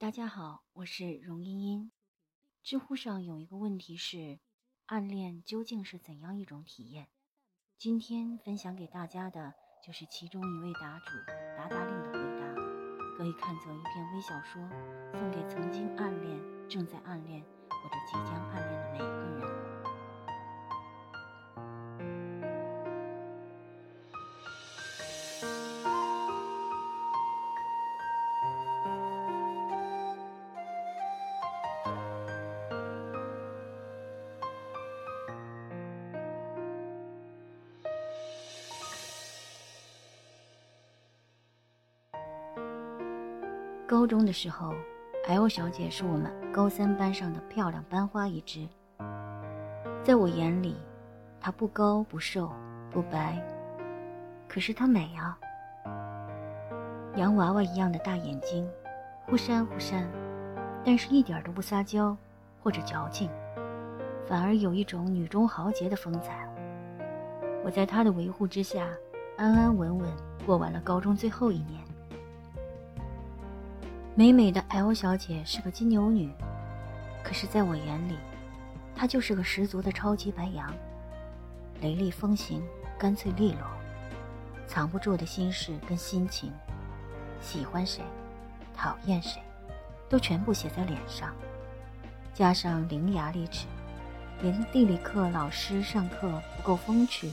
大家好，我是荣茵茵。知乎上有一个问题是：暗恋究竟是怎样一种体验？今天分享给大家的就是其中一位答主达达令的回答，可以看作一篇微小说，送给曾经暗恋、正在暗恋或者即将暗恋的每一个人。中的时候，L 小姐是我们高三班上的漂亮班花一只。在我眼里，她不高不瘦不白，可是她美啊！洋娃娃一样的大眼睛，忽闪忽闪，但是一点都不撒娇或者矫情，反而有一种女中豪杰的风采。我在她的维护之下，安安稳稳过完了高中最后一年。美美的 L 小姐是个金牛女，可是在我眼里，她就是个十足的超级白羊，雷厉风行，干脆利落，藏不住的心事跟心情，喜欢谁，讨厌谁，都全部写在脸上，加上伶牙俐齿，连地理课老师上课不够风趣，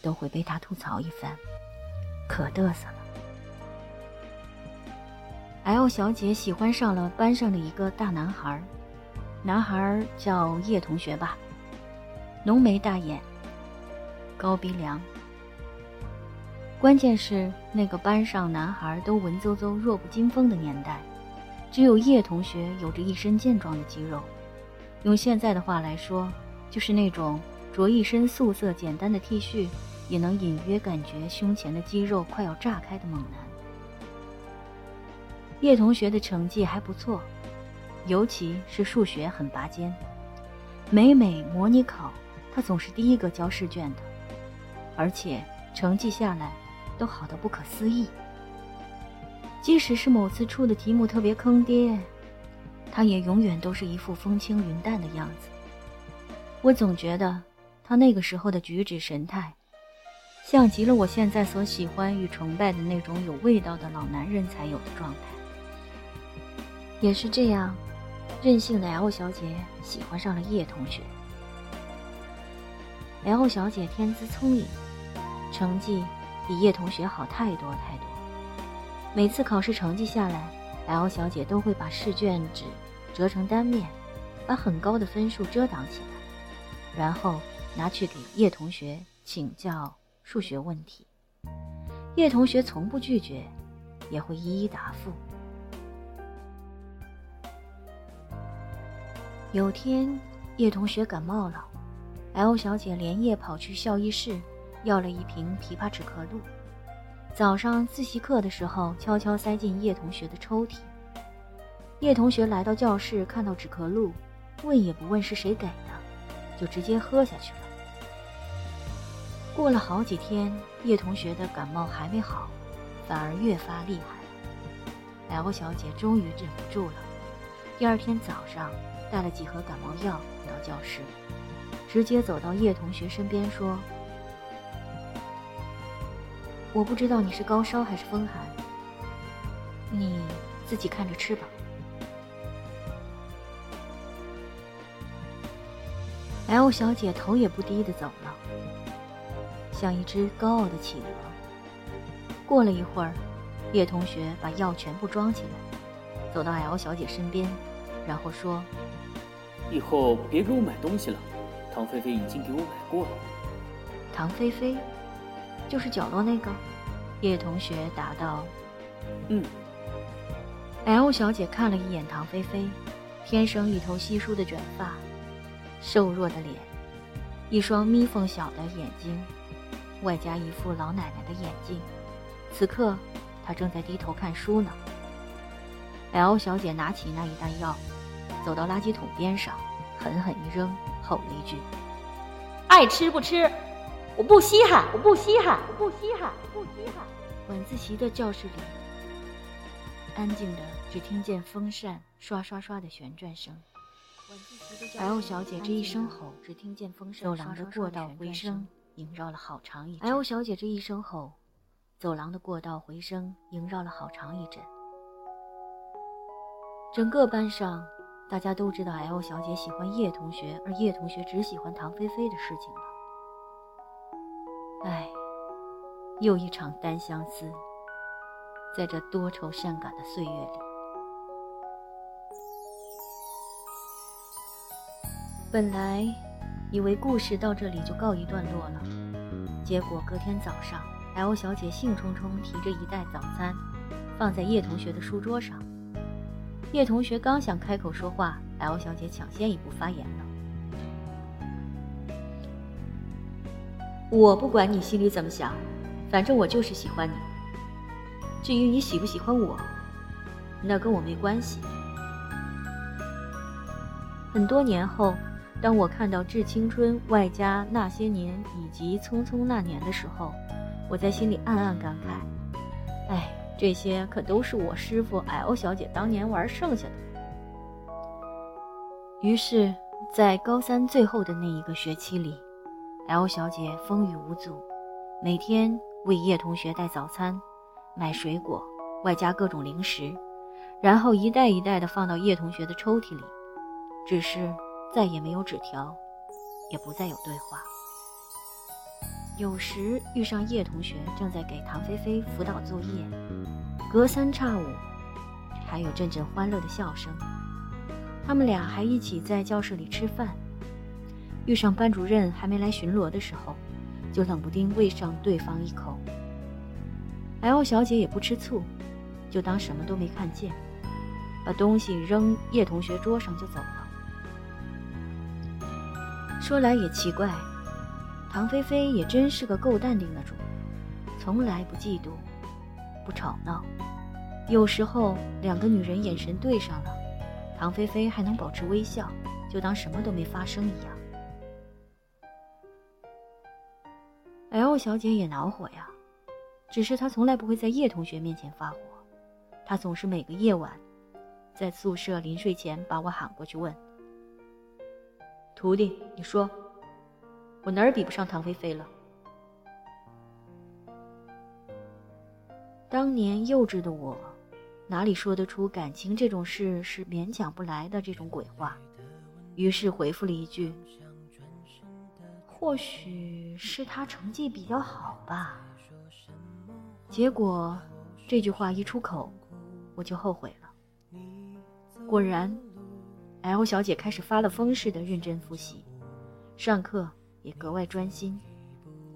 都会被她吐槽一番，可嘚瑟了。L 小姐喜欢上了班上的一个大男孩，男孩叫叶同学吧，浓眉大眼，高鼻梁。关键是那个班上男孩都文绉绉、弱不禁风的年代，只有叶同学有着一身健壮的肌肉，用现在的话来说，就是那种着一身素色简单的 T 恤，也能隐约感觉胸前的肌肉快要炸开的猛男。叶同学的成绩还不错，尤其是数学很拔尖。每每模拟考，他总是第一个交试卷的，而且成绩下来都好的不可思议。即使是某次出的题目特别坑爹，他也永远都是一副风轻云淡的样子。我总觉得他那个时候的举止神态，像极了我现在所喜欢与崇拜的那种有味道的老男人才有的状态。也是这样，任性的 L 小姐喜欢上了叶同学。L 小姐天资聪颖，成绩比叶同学好太多太多。每次考试成绩下来，L 小姐都会把试卷纸折成单面，把很高的分数遮挡起来，然后拿去给叶同学请教数学问题。叶同学从不拒绝，也会一一答复。有天，叶同学感冒了，L 小姐连夜跑去校医室，要了一瓶枇杷止咳露。早上自习课的时候，悄悄塞进叶同学的抽屉。叶同学来到教室，看到止咳露，问也不问是谁给的，就直接喝下去了。过了好几天，叶同学的感冒还没好，反而越发厉害。L 小姐终于忍不住了，第二天早上。带了几盒感冒药回到教室，直接走到叶同学身边说：“我不知道你是高烧还是风寒，你自己看着吃吧。”L 小姐头也不低的走了，像一只高傲的企鹅。过了一会儿，叶同学把药全部装起来，走到 L 小姐身边，然后说。以后别给我买东西了，唐菲菲已经给我买过了。唐菲菲，就是角落那个。叶同学答道：“嗯。”L 小姐看了一眼唐菲菲，天生一头稀疏的卷发，瘦弱的脸，一双眯缝小的眼睛，外加一副老奶奶的眼镜。此刻，她正在低头看书呢。L 小姐拿起那一袋药。走到垃圾桶边上，狠狠一扔，吼了一句：“爱吃不吃，我不稀罕，我不稀罕，我不稀罕，我不稀罕。”晚自习的教室里安静的，只听见风扇刷刷刷的旋转声。L 小姐这一声吼，只听见风扇走廊的过道回声萦绕了好长一阵。L 小姐这一声吼，走廊的过道回声萦绕了好长一阵。整个班上，大家都知道 L 小姐喜欢叶同学，而叶同学只喜欢唐菲菲的事情了。唉，又一场单相思，在这多愁善感的岁月里。本来以为故事到这里就告一段落了，结果隔天早上，L 小姐兴冲冲提着一袋早餐，放在叶同学的书桌上。叶同学刚想开口说话，L 小姐抢先一步发言了：“我不管你心里怎么想，反正我就是喜欢你。至于你喜不喜欢我，那跟我没关系。”很多年后。当我看到《致青春》外加那些年以及《匆匆那年》的时候，我在心里暗暗感慨：哎，这些可都是我师傅 L 小姐当年玩剩下的。于是，在高三最后的那一个学期里，L 小姐风雨无阻，每天为叶同学带早餐、买水果，外加各种零食，然后一袋一袋的放到叶同学的抽屉里，只是。再也没有纸条，也不再有对话。有时遇上叶同学正在给唐菲菲辅导作业，隔三差五，还有阵阵欢乐的笑声。他们俩还一起在教室里吃饭。遇上班主任还没来巡逻的时候，就冷不丁喂上对方一口。L 小姐也不吃醋，就当什么都没看见，把东西扔叶同学桌上就走了。说来也奇怪，唐菲菲也真是个够淡定的主，从来不嫉妒，不吵闹。有时候两个女人眼神对上了，唐菲菲还能保持微笑，就当什么都没发生一样。L 小姐也恼火呀，只是她从来不会在叶同学面前发火，她总是每个夜晚，在宿舍临睡前把我喊过去问。徒弟，你说，我哪儿比不上唐菲菲了？当年幼稚的我，哪里说得出感情这种事是勉强不来的这种鬼话？于是回复了一句：“或许是他成绩比较好吧。”结果这句话一出口，我就后悔了。果然。L 小姐开始发了疯似的认真复习，上课也格外专心，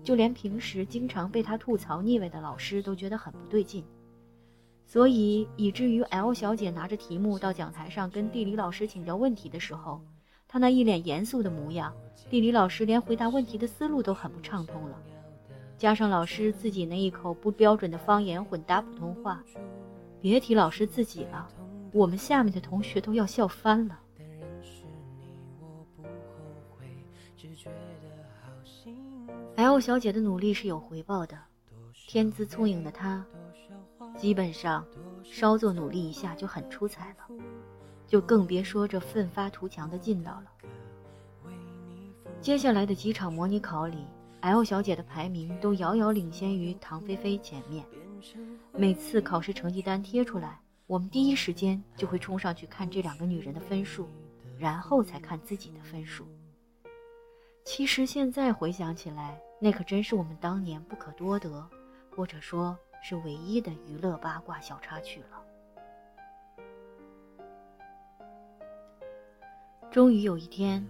就连平时经常被他吐槽腻歪的老师都觉得很不对劲，所以以至于 L 小姐拿着题目到讲台上跟地理老师请教问题的时候，她那一脸严肃的模样，地理老师连回答问题的思路都很不畅通了，加上老师自己那一口不标准的方言混搭普通话，别提老师自己了，我们下面的同学都要笑翻了。L 小姐的努力是有回报的，天资聪颖的她，基本上稍作努力一下就很出彩了，就更别说这奋发图强的劲道了。接下来的几场模拟考里，L 小姐的排名都遥遥领先于唐菲菲前面。每次考试成绩单贴出来，我们第一时间就会冲上去看这两个女人的分数，然后才看自己的分数。其实现在回想起来，那可真是我们当年不可多得，或者说是唯一的娱乐八卦小插曲了。终于有一天，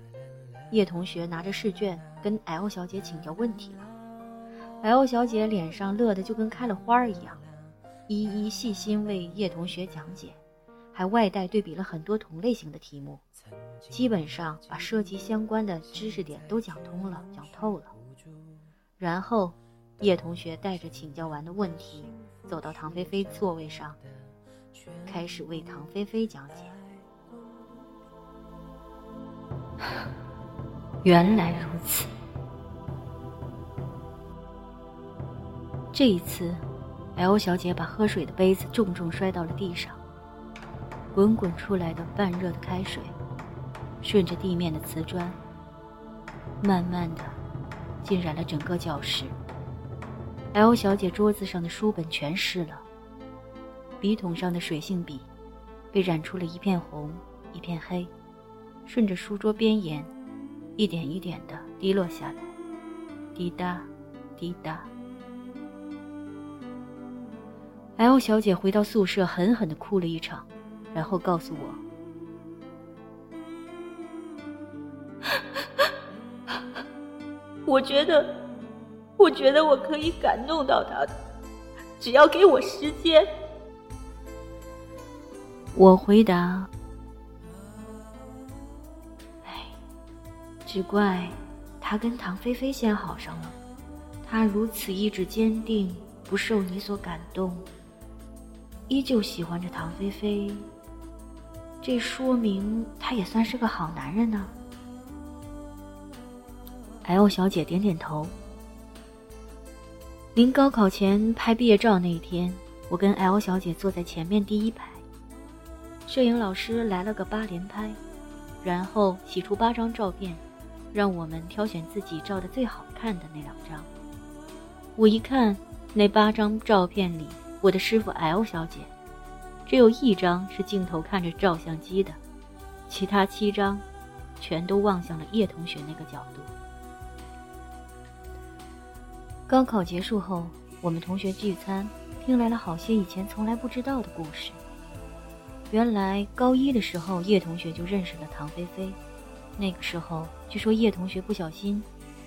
叶同学拿着试卷跟 L 小姐请教问题了，L 小姐脸上乐得就跟开了花儿一样，一一细心为叶同学讲解。还外带对比了很多同类型的题目，基本上把涉及相关的知识点都讲通了、讲透了。然后，叶同学带着请教完的问题，走到唐菲菲座位上，开始为唐菲菲讲解。原来如此。这一次，L 小姐把喝水的杯子重重摔到了地上。滚滚出来的半热的开水，顺着地面的瓷砖，慢慢的浸染了整个教室。L 小姐桌子上的书本全湿了，笔筒上的水性笔被染出了一片红，一片黑，顺着书桌边沿，一点一点的滴落下来，滴答，滴答。L 小姐回到宿舍，狠狠的哭了一场，然后告诉我：“我觉得，我觉得我可以感动到他的，只要给我时间。”我回答：“哎，只怪他跟唐菲菲先好上了，他如此意志坚定，不受你所感动。”依旧喜欢着唐菲菲，这说明他也算是个好男人呢。L 小姐点点头。临高考前拍毕业照那一天，我跟 L 小姐坐在前面第一排，摄影老师来了个八连拍，然后洗出八张照片，让我们挑选自己照的最好看的那两张。我一看那八张照片里。我的师傅 L 小姐，只有一张是镜头看着照相机的，其他七张全都望向了叶同学那个角度。高考结束后，我们同学聚餐，听来了好些以前从来不知道的故事。原来高一的时候，叶同学就认识了唐菲菲。那个时候，据说叶同学不小心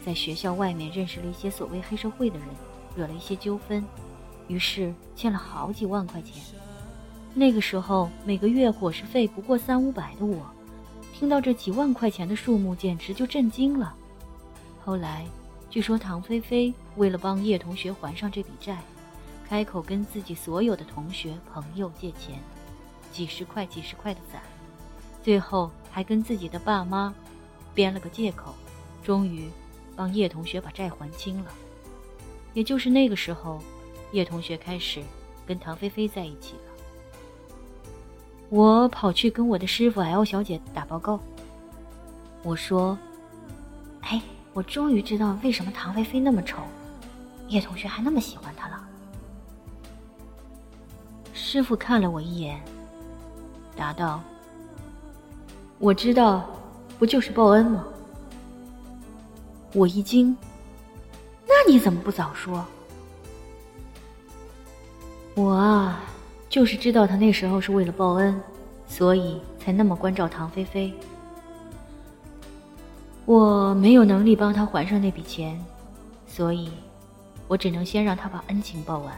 在学校外面认识了一些所谓黑社会的人，惹了一些纠纷。于是欠了好几万块钱。那个时候每个月伙食费不过三五百的我，听到这几万块钱的数目，简直就震惊了。后来，据说唐菲菲为了帮叶同学还上这笔债，开口跟自己所有的同学朋友借钱，几十块几十块的攒，最后还跟自己的爸妈编了个借口，终于帮叶同学把债还清了。也就是那个时候。叶同学开始跟唐菲菲在一起了。我跑去跟我的师傅 L 小姐打报告。我说：“哎，我终于知道为什么唐菲菲那么丑，叶同学还那么喜欢她了。”师傅看了我一眼，答道：“我知道，不就是报恩吗？”我一惊：“那你怎么不早说？”我啊，就是知道他那时候是为了报恩，所以才那么关照唐菲菲。我没有能力帮他还上那笔钱，所以，我只能先让他把恩情报完。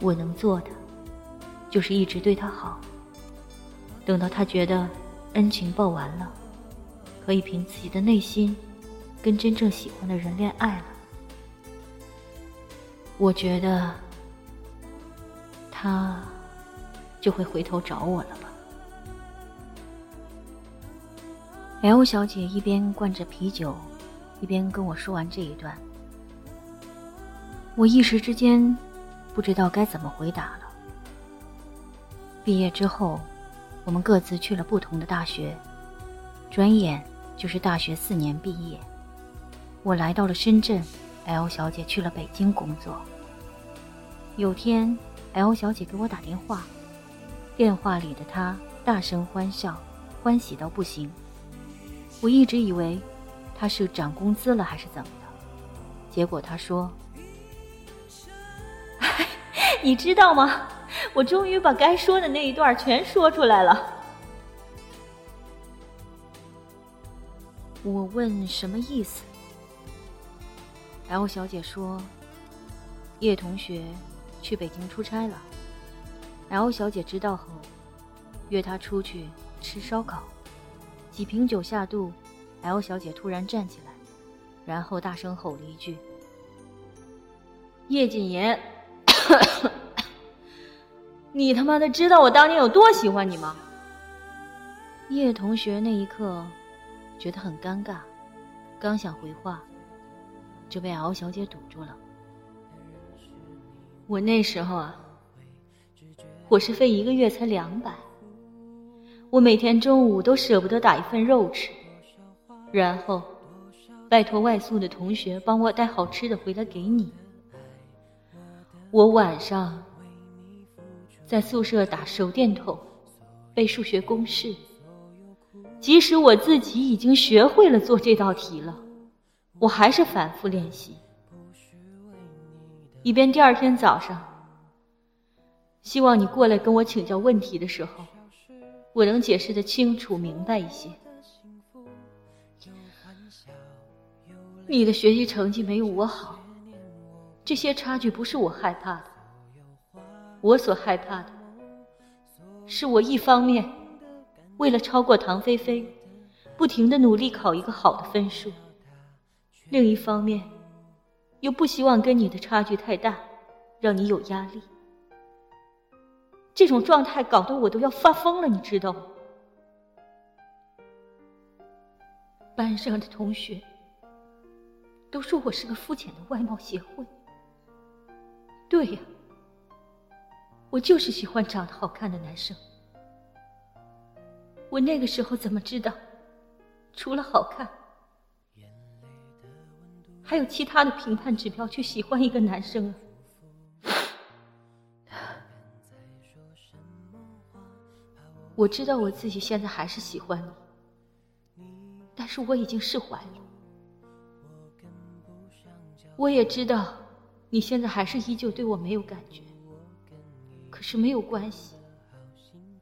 我能做的，就是一直对他好。等到他觉得恩情报完了，可以凭自己的内心，跟真正喜欢的人恋爱了。我觉得。他就会回头找我了吧？L 小姐一边灌着啤酒，一边跟我说完这一段，我一时之间不知道该怎么回答了。毕业之后，我们各自去了不同的大学，转眼就是大学四年毕业。我来到了深圳，L 小姐去了北京工作。有天。L 小姐给我打电话，电话里的她大声欢笑，欢喜到不行。我一直以为他是涨工资了还是怎么的，结果他说：“你知道吗？我终于把该说的那一段全说出来了。”我问什么意思？L 小姐说：“叶同学。”去北京出差了，L 小姐知道后，约他出去吃烧烤。几瓶酒下肚，L 小姐突然站起来，然后大声吼了一句：“叶谨言，你他妈的知道我当年有多喜欢你吗？”叶同学那一刻觉得很尴尬，刚想回话，就被 L 小姐堵住了。我那时候啊，伙食费一个月才两百，我每天中午都舍不得打一份肉吃，然后拜托外宿的同学帮我带好吃的回来给你。我晚上在宿舍打手电筒背数学公式，即使我自己已经学会了做这道题了，我还是反复练习，以便第二天早上。希望你过来跟我请教问题的时候，我能解释的清楚明白一些。你的学习成绩没有我好，这些差距不是我害怕的。我所害怕的，是我一方面为了超过唐菲菲，不停的努力考一个好的分数，另一方面又不希望跟你的差距太大，让你有压力。这种状态搞得我都要发疯了，你知道吗？班上的同学都说我是个肤浅的外貌协会。对呀，我就是喜欢长得好看的男生。我那个时候怎么知道，除了好看，还有其他的评判指标去喜欢一个男生啊？我知道我自己现在还是喜欢你，但是我已经释怀了。我也知道你现在还是依旧对我没有感觉，可是没有关系，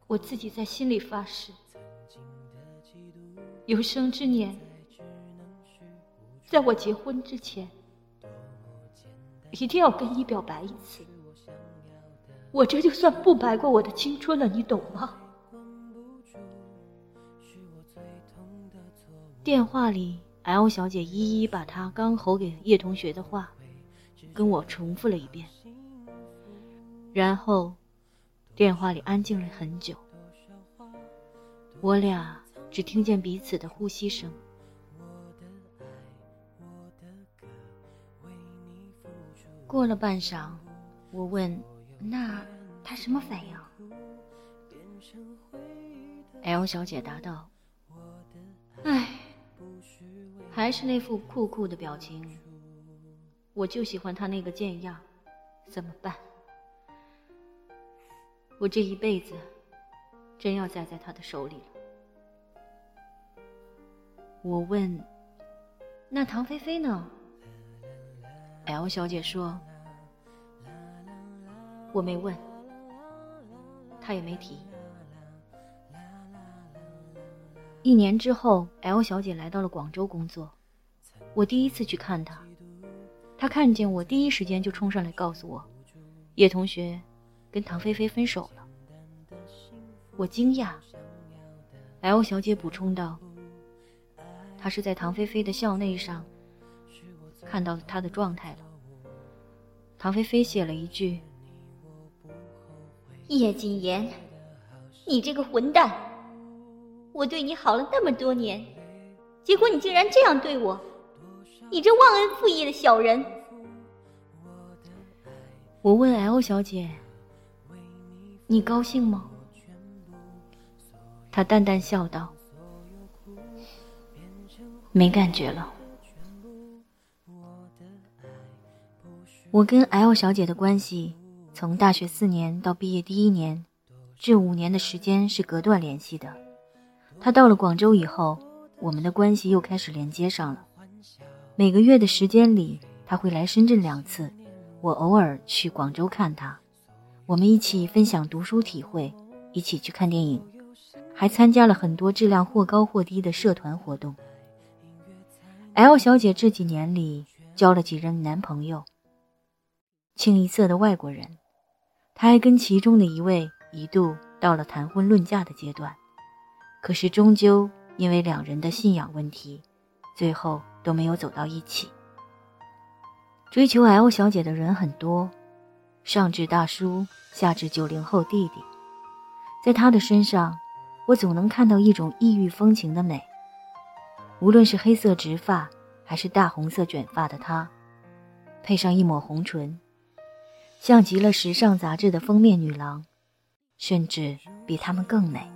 我自己在心里发誓，有生之年，在我结婚之前，一定要跟你表白一次。我这就算不白过我的青春了，你懂吗？电话里，L 小姐一一把她刚吼给叶同学的话，跟我重复了一遍。然后，电话里安静了很久，我俩只听见彼此的呼吸声。过了半晌，我问：“那他什么反应？”L 小姐答道：“唉。”还是那副酷酷的表情，我就喜欢他那个贱样，怎么办？我这一辈子真要栽在他的手里了。我问：“那唐菲菲呢？”L 小姐说：“我没问，她也没提。”一年之后，L 小姐来到了广州工作。我第一次去看她，她看见我第一时间就冲上来告诉我，叶同学跟唐菲菲分手了。我惊讶。L 小姐补充道：“她是在唐菲菲的校内上看到她的状态了。唐菲菲写了一句：‘叶谨言，你这个混蛋。’”我对你好了那么多年，结果你竟然这样对我！你这忘恩负义的小人！我问 L 小姐：“你高兴吗？”她淡淡笑道：“没感觉了。”我跟 L 小姐的关系，从大学四年到毕业第一年，这五年的时间是隔断联系的。他到了广州以后，我们的关系又开始连接上了。每个月的时间里，他会来深圳两次，我偶尔去广州看他。我们一起分享读书体会，一起去看电影，还参加了很多质量或高或低的社团活动。L 小姐这几年里交了几任男朋友，清一色的外国人，她还跟其中的一位一度到了谈婚论嫁的阶段。可是，终究因为两人的信仰问题，最后都没有走到一起。追求 L 小姐的人很多，上至大叔，下至九零后弟弟，在她的身上，我总能看到一种异域风情的美。无论是黑色直发，还是大红色卷发的她，配上一抹红唇，像极了时尚杂志的封面女郎，甚至比她们更美。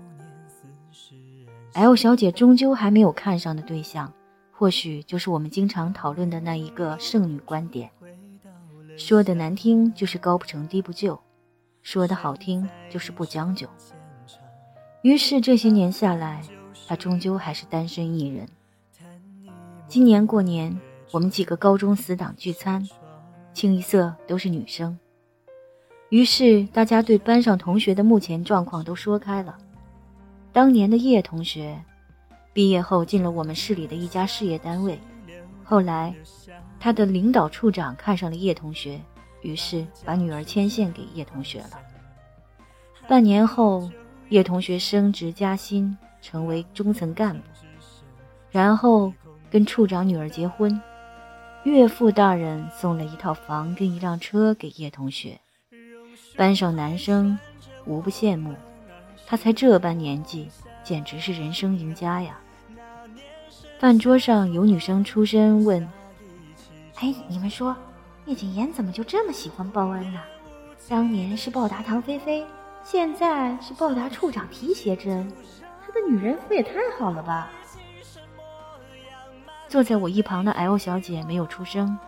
L 小姐终究还没有看上的对象，或许就是我们经常讨论的那一个剩女观点。说的难听就是高不成低不就，说的好听就是不将就。于是这些年下来，她终究还是单身一人。今年过年，我们几个高中死党聚餐，清一色都是女生。于是大家对班上同学的目前状况都说开了。当年的叶同学，毕业后进了我们市里的一家事业单位。后来，他的领导处长看上了叶同学，于是把女儿牵线给叶同学了。半年后，叶同学升职加薪，成为中层干部，然后跟处长女儿结婚。岳父大人送了一套房跟一辆车给叶同学，班上男生无不羡慕。他才这般年纪，简直是人生赢家呀！饭桌上有女生出声问：“哎，你们说，叶谨言怎么就这么喜欢报恩呢？当年是报答唐菲菲，现在是报答处长提携之恩，他的女人福也太好了吧？”坐在我一旁的 L 小姐没有出声，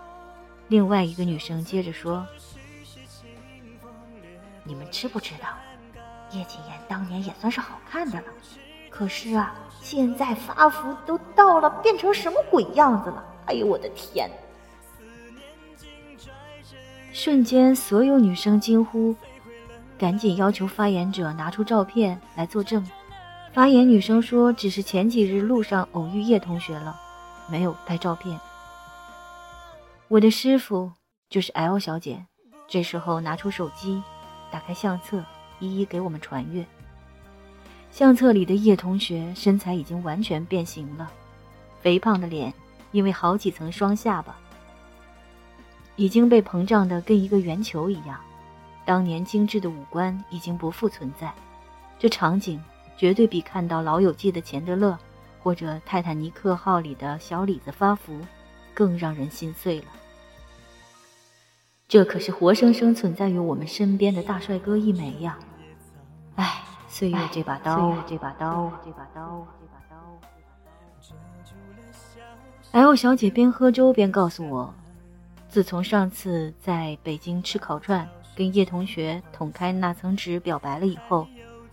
另外一个女生接着说：“你们知不知道？”叶谨言当年也算是好看的了，可是啊，现在发福都到了，变成什么鬼样子了？哎呦，我的天！瞬间，所有女生惊呼，赶紧要求发言者拿出照片来作证。发言女生说，只是前几日路上偶遇叶同学了，没有拍照片。我的师傅就是 L 小姐，这时候拿出手机，打开相册。一一给我们传阅。相册里的叶同学身材已经完全变形了，肥胖的脸因为好几层双下巴，已经被膨胀的跟一个圆球一样。当年精致的五官已经不复存在，这场景绝对比看到《老友记》的钱德勒，或者《泰坦尼克号》里的小李子发福，更让人心碎了。这可是活生生存在于我们身边的大帅哥一枚呀！唉，岁月这把刀，这把刀，这把刀，这把刀。L 小姐边喝粥边告诉我，自从上次在北京吃烤串，跟叶同学捅开那层纸表白了以后，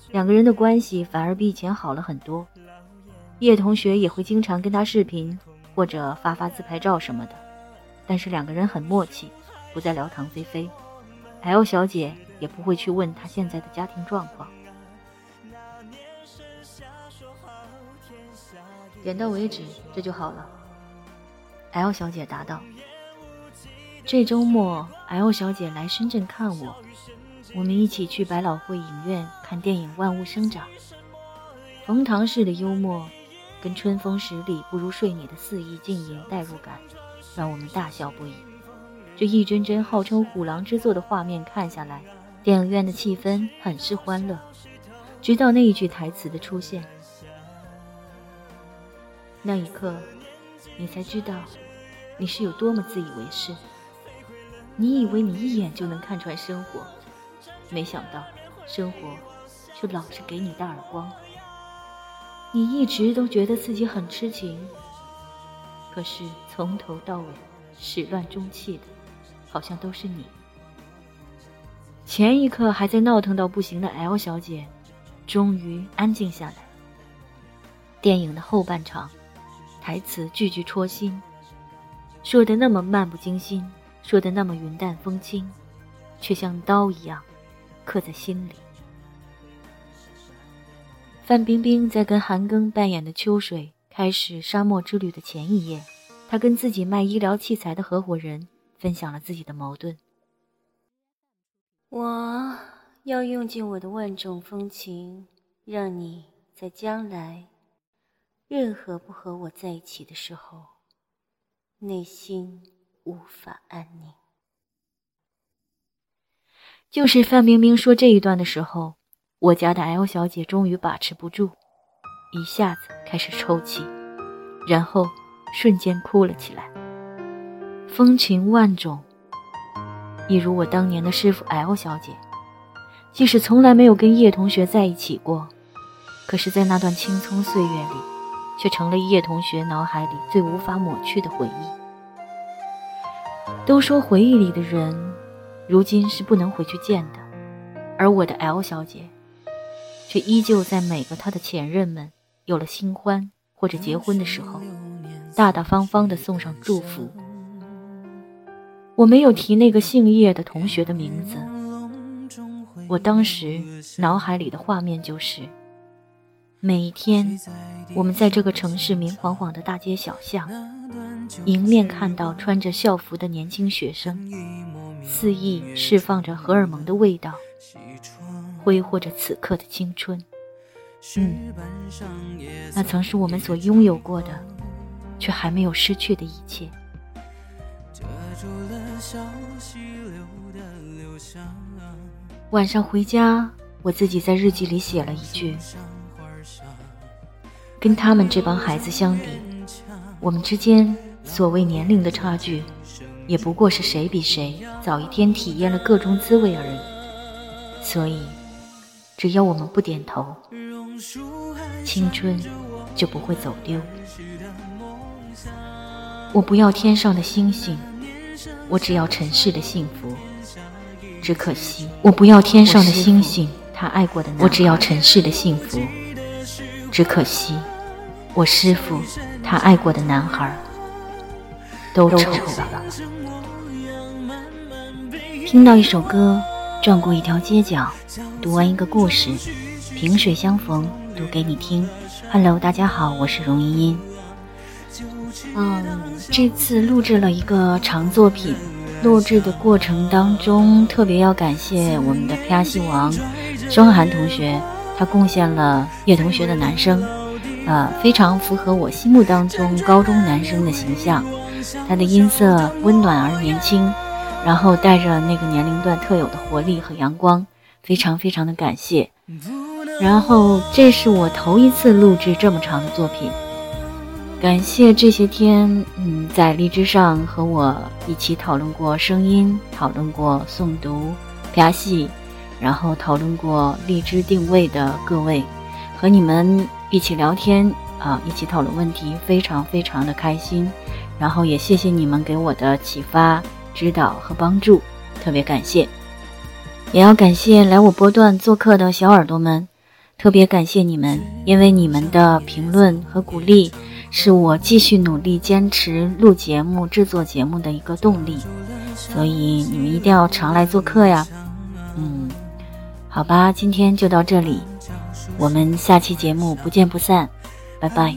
两个人的关系反而比以前好了很多。叶同学也会经常跟他视频，或者发发自拍照什么的，但是两个人很默契，不再聊唐菲菲。L 小姐也不会去问他现在的家庭状况。点到为止，这就好了。L 小姐答道：“这周末，L 小姐来深圳看我，我们一起去百老汇影院看电影《万物生长》。冯唐式的幽默，跟春风十里不如睡你的肆意经营代入感，让我们大笑不已。这一帧帧号称虎狼之作的画面看下来，电影院的气氛很是欢乐。直到那一句台词的出现。”那一刻，你才知道你是有多么自以为是。你以为你一眼就能看穿生活，没想到生活却老是给你的耳光。你一直都觉得自己很痴情，可是从头到尾始乱终弃的，好像都是你。前一刻还在闹腾到不行的 L 小姐，终于安静下来。电影的后半场。台词句句戳心，说的那么漫不经心，说的那么云淡风轻，却像刀一样刻在心里。范冰冰在跟韩庚扮演的秋水开始沙漠之旅的前一夜，她跟自己卖医疗器材的合伙人分享了自己的矛盾。我要用尽我的万种风情，让你在将来。任何不和我在一起的时候，内心无法安宁。就是范冰冰说这一段的时候，我家的 L 小姐终于把持不住，一下子开始抽泣，然后瞬间哭了起来。风情万种，一如我当年的师傅 L 小姐。即使从来没有跟叶同学在一起过，可是，在那段青葱岁月里，却成了叶同学脑海里最无法抹去的回忆。都说回忆里的人，如今是不能回去见的，而我的 L 小姐，却依旧在每个她的前任们有了新欢或者结婚的时候，大大方方地送上祝福。我没有提那个姓叶的同学的名字，我当时脑海里的画面就是，每一天，我们在这个城市明晃晃的大街小巷，迎面看到穿着校服的年轻学生，肆意释放着荷尔蒙的味道，挥霍着此刻的青春。嗯，那曾是我们所拥有过的，却还没有失去的一切。晚上回家，我自己在日记里写了一句：“跟他们这帮孩子相比，我们之间所谓年龄的差距，也不过是谁比谁早一天体验了各种滋味而已。所以，只要我们不点头，青春就不会走丢。我不要天上的星星。”我只要尘世的幸福，只可惜我不要天上的星星。他爱过的，我只要尘世的幸福，只可惜我师傅他爱过的男孩都丑了。听到一首歌，转过一条街角，读完一个故事，萍水相逢，读给你听。Hello，大家好，我是荣茵茵。嗯，这次录制了一个长作品，录制的过程当中，特别要感谢我们的啪西王双涵同学，他贡献了叶同学的男声，呃，非常符合我心目当中高中男生的形象。他的音色温暖而年轻，然后带着那个年龄段特有的活力和阳光，非常非常的感谢。然后这是我头一次录制这么长的作品。感谢这些天，嗯，在荔枝上和我一起讨论过声音，讨论过诵读、拍戏，然后讨论过荔枝定位的各位，和你们一起聊天啊，一起讨论问题，非常非常的开心。然后也谢谢你们给我的启发、指导和帮助，特别感谢。也要感谢来我波段做客的小耳朵们，特别感谢你们，因为你们的评论和鼓励。是我继续努力坚持录节目、制作节目的一个动力，所以你们一定要常来做客呀。嗯，好吧，今天就到这里，我们下期节目不见不散，拜拜。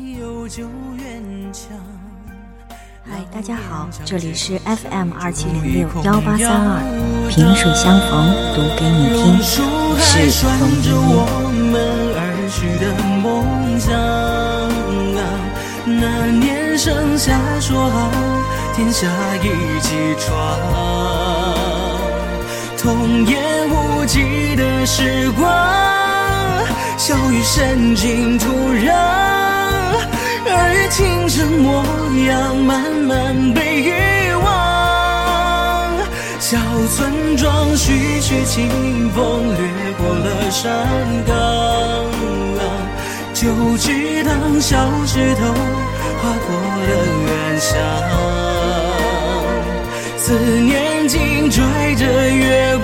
嗨，大家好，这里是 FM 二七零六幺八三二，萍水相逢，读给你听，是冯一。那年盛夏说好，天下一起闯。童言无忌的时光，笑语渗进土壤。而今这模样，慢慢被遗忘。小村庄，徐徐清风掠过了山岗。就只当小石头划过了远乡，思念紧拽着月